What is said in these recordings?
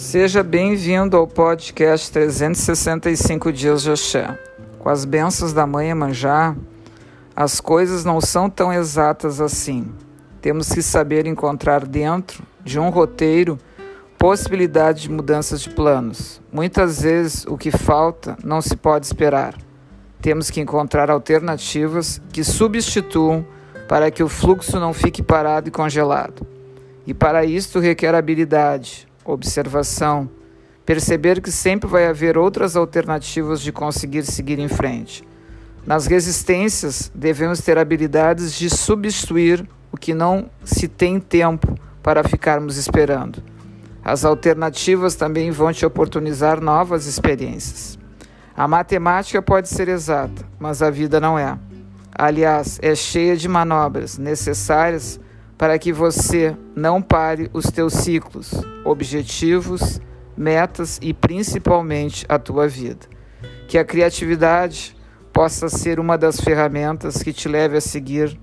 Seja bem-vindo ao podcast 365 Dias de Axé. Com as bênçãos da Mãe Manjá, as coisas não são tão exatas assim. Temos que saber encontrar dentro de um roteiro possibilidade de mudanças de planos. Muitas vezes o que falta não se pode esperar. Temos que encontrar alternativas que substituam para que o fluxo não fique parado e congelado. E para isto requer habilidade, observação, perceber que sempre vai haver outras alternativas de conseguir seguir em frente. Nas resistências, devemos ter habilidades de substituir o que não se tem tempo para ficarmos esperando. As alternativas também vão te oportunizar novas experiências. A matemática pode ser exata, mas a vida não é. Aliás, é cheia de manobras necessárias para que você não pare os teus ciclos, objetivos, metas e principalmente a tua vida. Que a criatividade possa ser uma das ferramentas que te leve a seguir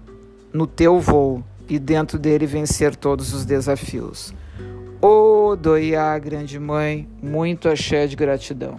no teu voo e dentro dele vencer todos os desafios. Ô oh, Doiá, grande mãe, muito axé de gratidão.